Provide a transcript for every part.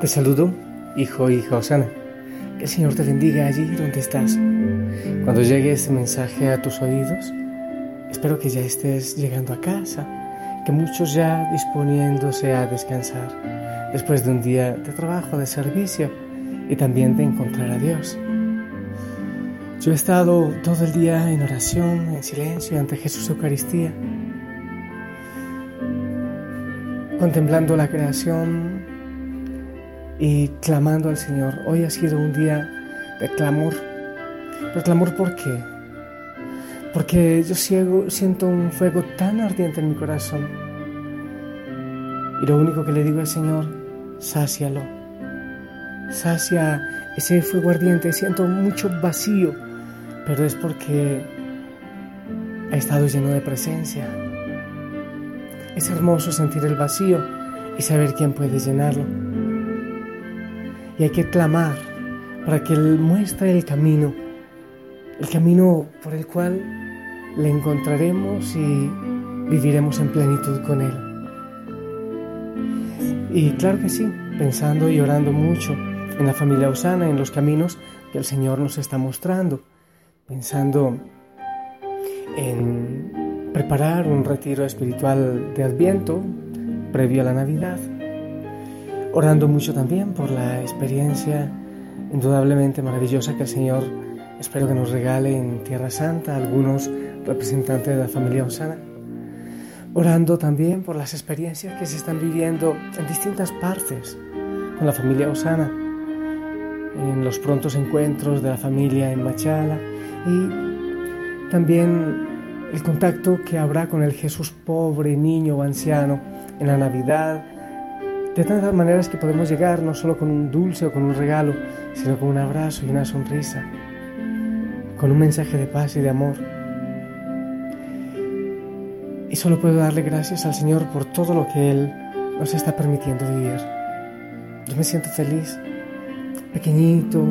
Te saludo, hijo y hija Osana. Que el Señor te bendiga allí donde estás. Cuando llegue este mensaje a tus oídos, espero que ya estés llegando a casa, que muchos ya disponiéndose a descansar después de un día de trabajo, de servicio y también de encontrar a Dios. Yo he estado todo el día en oración, en silencio ante Jesús Eucaristía, contemplando la creación y clamando al Señor. Hoy ha sido un día de clamor. ¿De clamor por qué? Porque yo siento un fuego tan ardiente en mi corazón. Y lo único que le digo al Señor, sácialo. Sacia ese fuego ardiente. Siento mucho vacío, pero es porque ha estado lleno de presencia. Es hermoso sentir el vacío y saber quién puede llenarlo y hay que clamar para que Él muestre el camino, el camino por el cual le encontraremos y viviremos en plenitud con Él. Y claro que sí, pensando y orando mucho en la familia Osana, en los caminos que el Señor nos está mostrando, pensando en preparar un retiro espiritual de Adviento previo a la Navidad orando mucho también por la experiencia indudablemente maravillosa que el Señor espero que nos regale en Tierra Santa, algunos representantes de la familia Osana. Orando también por las experiencias que se están viviendo en distintas partes con la familia Osana, en los prontos encuentros de la familia en Machala y también el contacto que habrá con el Jesús pobre, niño o anciano en la Navidad, de tantas maneras que podemos llegar, no solo con un dulce o con un regalo, sino con un abrazo y una sonrisa, con un mensaje de paz y de amor. Y solo puedo darle gracias al Señor por todo lo que Él nos está permitiendo vivir. Yo me siento feliz, pequeñito,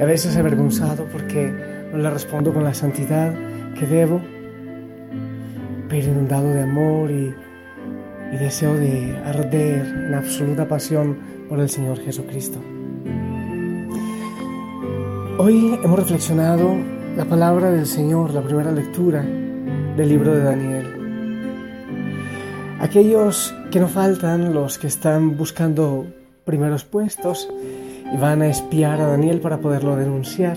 a veces avergonzado porque no le respondo con la santidad que debo, pero inundado de amor y deseo de arder en absoluta pasión por el Señor Jesucristo. Hoy hemos reflexionado la palabra del Señor, la primera lectura del libro de Daniel. Aquellos que no faltan, los que están buscando primeros puestos y van a espiar a Daniel para poderlo denunciar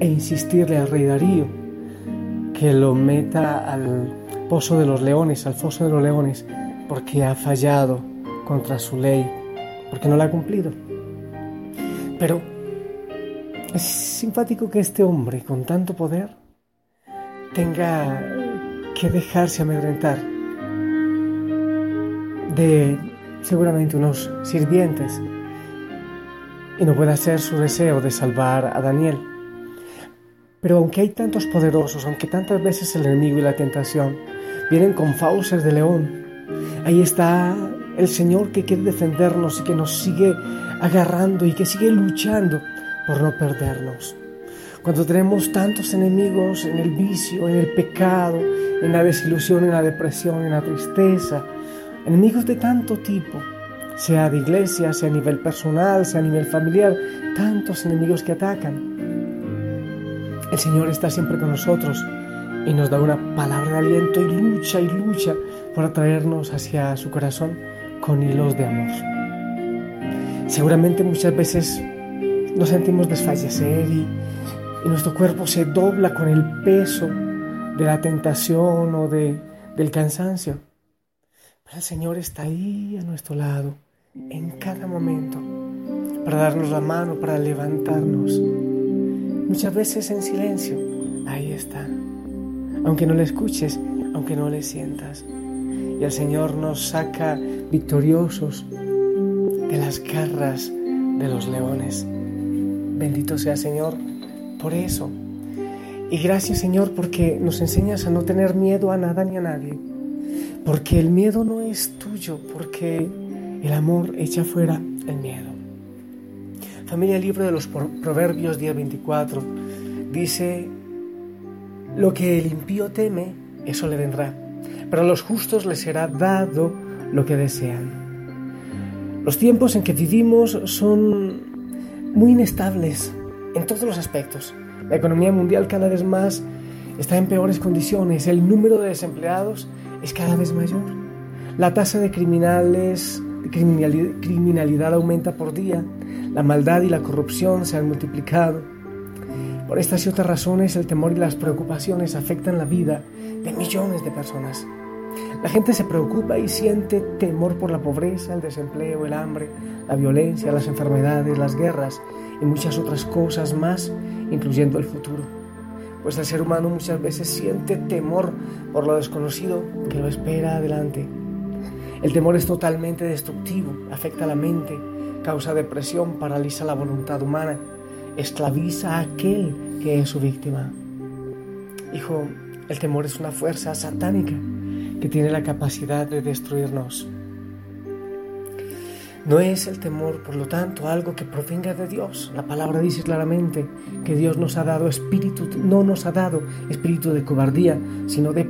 e insistirle al rey Darío que lo meta al pozo de los leones, al foso de los leones, porque ha fallado contra su ley, porque no la ha cumplido. Pero es simpático que este hombre con tanto poder tenga que dejarse amedrentar de seguramente unos sirvientes y no pueda ser su deseo de salvar a Daniel. Pero aunque hay tantos poderosos, aunque tantas veces el enemigo y la tentación vienen con fauces de león Ahí está el Señor que quiere defendernos y que nos sigue agarrando y que sigue luchando por no perdernos. Cuando tenemos tantos enemigos en el vicio, en el pecado, en la desilusión, en la depresión, en la tristeza, enemigos de tanto tipo, sea de iglesia, sea a nivel personal, sea a nivel familiar, tantos enemigos que atacan. El Señor está siempre con nosotros y nos da una palabra de aliento y lucha y lucha por atraernos hacia su corazón con hilos de amor. Seguramente muchas veces nos sentimos desfallecer y, y nuestro cuerpo se dobla con el peso de la tentación o de, del cansancio. Pero el Señor está ahí a nuestro lado en cada momento para darnos la mano, para levantarnos. Muchas veces en silencio, ahí está aunque no le escuches, aunque no le sientas. Y el Señor nos saca victoriosos de las garras de los leones. Bendito sea Señor por eso. Y gracias Señor porque nos enseñas a no tener miedo a nada ni a nadie. Porque el miedo no es tuyo, porque el amor echa fuera el miedo. Familia, libro de los Proverbios día 24 dice lo que el impío teme, eso le vendrá, pero a los justos les será dado lo que desean. Los tiempos en que vivimos son muy inestables en todos los aspectos. La economía mundial cada vez más está en peores condiciones, el número de desempleados es cada vez mayor, la tasa de criminales, criminalidad, aumenta por día, la maldad y la corrupción se han multiplicado. Por estas y otras razones el temor y las preocupaciones afectan la vida de millones de personas. La gente se preocupa y siente temor por la pobreza, el desempleo, el hambre, la violencia, las enfermedades, las guerras y muchas otras cosas más, incluyendo el futuro. Pues el ser humano muchas veces siente temor por lo desconocido que lo espera adelante. El temor es totalmente destructivo, afecta la mente, causa depresión, paraliza la voluntad humana, esclaviza a aquel que es su víctima. Hijo, el temor es una fuerza satánica que tiene la capacidad de destruirnos. No es el temor, por lo tanto, algo que provenga de Dios. La palabra dice claramente que Dios nos ha dado espíritu, no nos ha dado espíritu de cobardía, sino de,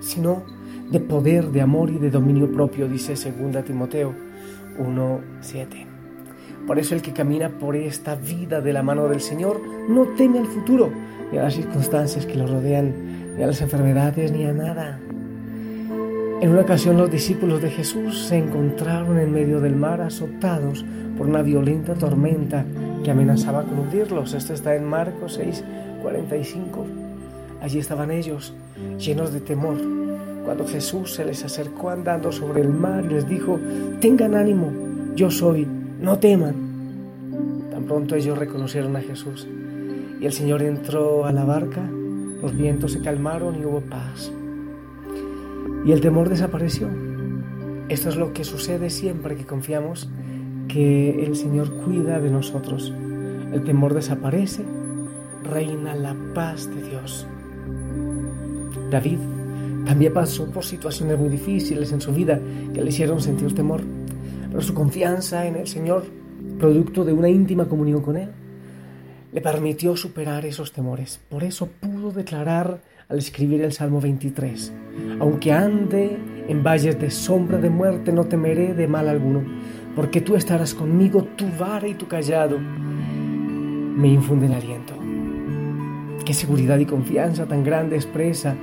sino de poder, de amor y de dominio propio, dice 2 Timoteo 1:7. Por eso el que camina por esta vida de la mano del Señor no teme al futuro, ni a las circunstancias que lo rodean, ni a las enfermedades, ni a nada. En una ocasión los discípulos de Jesús se encontraron en medio del mar azotados por una violenta tormenta que amenazaba con hundirlos. Esto está en Marcos 6, 45. Allí estaban ellos, llenos de temor, cuando Jesús se les acercó andando sobre el mar y les dijo, tengan ánimo, yo soy, no teman. Tan pronto ellos reconocieron a Jesús y el Señor entró a la barca, los vientos se calmaron y hubo paz y el temor desapareció. Esto es lo que sucede siempre que confiamos que el Señor cuida de nosotros. El temor desaparece, reina la paz de Dios. David también pasó por situaciones muy difíciles en su vida que le hicieron sentir temor, pero su confianza en el Señor, producto de una íntima comunión con Él, le permitió superar esos temores. Por eso pudo declarar al escribir el Salmo 23. Aunque ande en valles de sombra de muerte, no temeré de mal alguno, porque tú estarás conmigo, tu vara y tu callado me infunden aliento. Qué seguridad y confianza tan grande expresa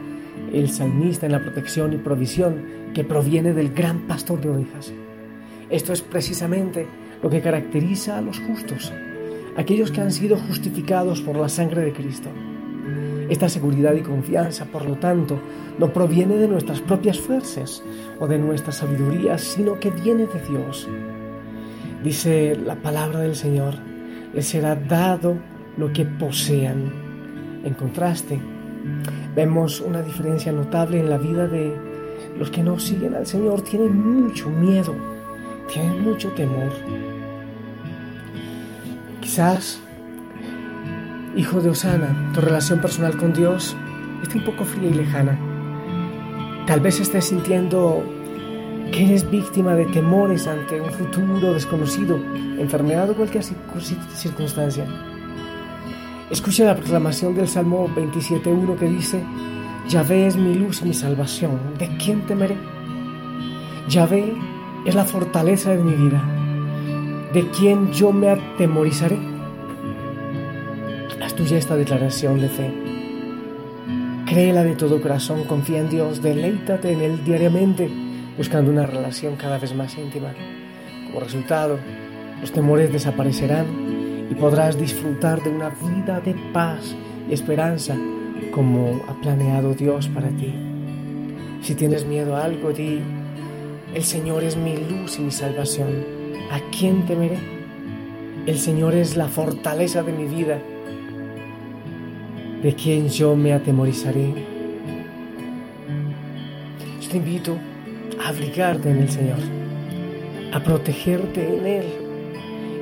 el salmista en la protección y provisión que proviene del gran pastor de ovejas. Esto es precisamente lo que caracteriza a los justos, aquellos que han sido justificados por la sangre de Cristo. Esta seguridad y confianza, por lo tanto, no proviene de nuestras propias fuerzas o de nuestra sabiduría, sino que viene de Dios. Dice la palabra del Señor, les será dado lo que posean. En contraste, vemos una diferencia notable en la vida de los que no siguen al Señor. Tienen mucho miedo, tienen mucho temor. Quizás Hijo de Osana, tu relación personal con Dios está un poco fría y lejana. Tal vez estés sintiendo que eres víctima de temores ante un futuro desconocido, enfermedad o cualquier circunstancia. Escucha la proclamación del Salmo 27.1 que dice, Yahvé es mi luz y mi salvación, ¿de quién temeré? Yahvé es la fortaleza de mi vida, ¿de quién yo me atemorizaré? tuya esta declaración de fe. Créela de todo corazón, confía en Dios, deleítate en Él diariamente, buscando una relación cada vez más íntima. Como resultado, los temores desaparecerán y podrás disfrutar de una vida de paz y esperanza como ha planeado Dios para ti. Si tienes miedo a algo, di, el Señor es mi luz y mi salvación. ¿A quién temeré? El Señor es la fortaleza de mi vida de quien yo me atemorizaré. Yo te invito a abrigarte en el Señor, a protegerte en Él,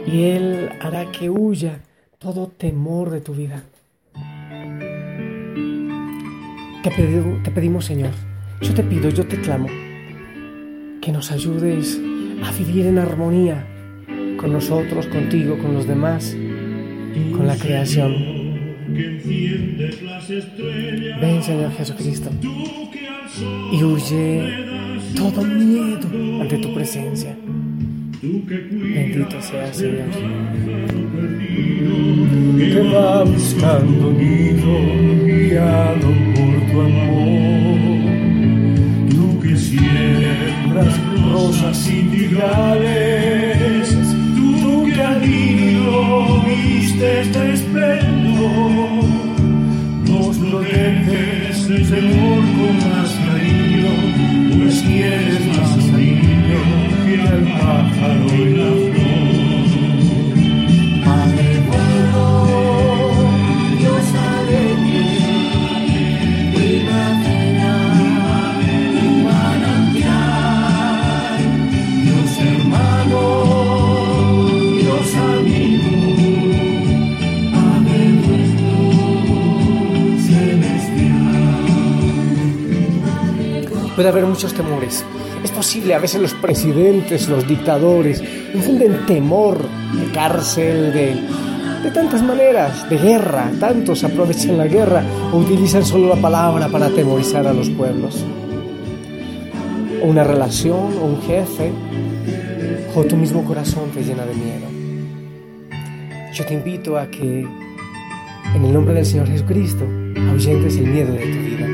y Él hará que huya todo temor de tu vida. Te, te pedimos, Señor, yo te pido, yo te clamo, que nos ayudes a vivir en armonía con nosotros, contigo, con los demás, con la creación. Ven, Señor Jesucristo, y huye todo miedo ante tu presencia. Bendito sea Señor. Que va buscando guiado por tu amor. Rosas que al nido viste este esplendor. Nos proteges, Señor, con más cariño, Puede haber muchos temores. Es posible, a veces los presidentes, los dictadores, infunden temor de cárcel, de, tantas maneras, de guerra. Tantos aprovechan la guerra o utilizan solo la palabra para atemorizar a los pueblos. O una relación, o un jefe, o tu mismo corazón te llena de miedo. Yo te invito a que, en el nombre del Señor Jesucristo, ahuyentes el miedo de tu vida.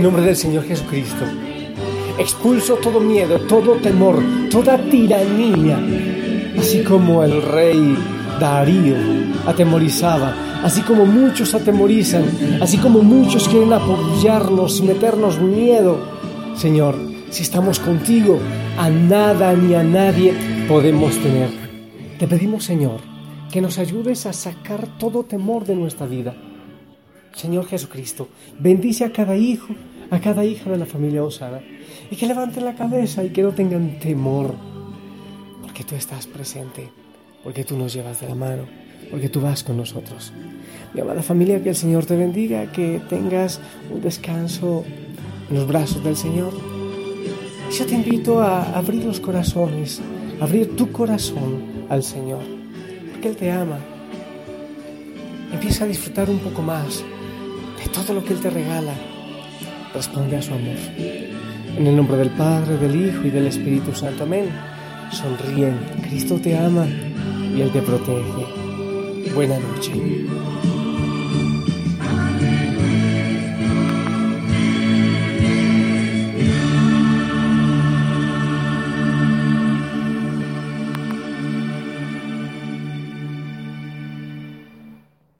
Y en nombre del Señor Jesucristo, expulso todo miedo, todo temor, toda tiranía, así como el rey Darío atemorizaba, así como muchos atemorizan, así como muchos quieren apoyarnos, meternos miedo. Señor, si estamos contigo, a nada ni a nadie podemos tener. Te pedimos, Señor, que nos ayudes a sacar todo temor de nuestra vida. Señor Jesucristo, bendice a cada hijo, a cada hija de la familia Osana y que levanten la cabeza y que no tengan temor, porque tú estás presente, porque tú nos llevas de la mano, porque tú vas con nosotros. Mi amada familia, que el Señor te bendiga, que tengas un descanso en los brazos del Señor. Yo te invito a abrir los corazones, abrir tu corazón al Señor, porque Él te ama. Empieza a disfrutar un poco más de todo lo que Él te regala. Responde a su amor. En el nombre del Padre, del Hijo y del Espíritu Santo. Amén. Sonríen. Cristo te ama y Él te protege. Buena noche.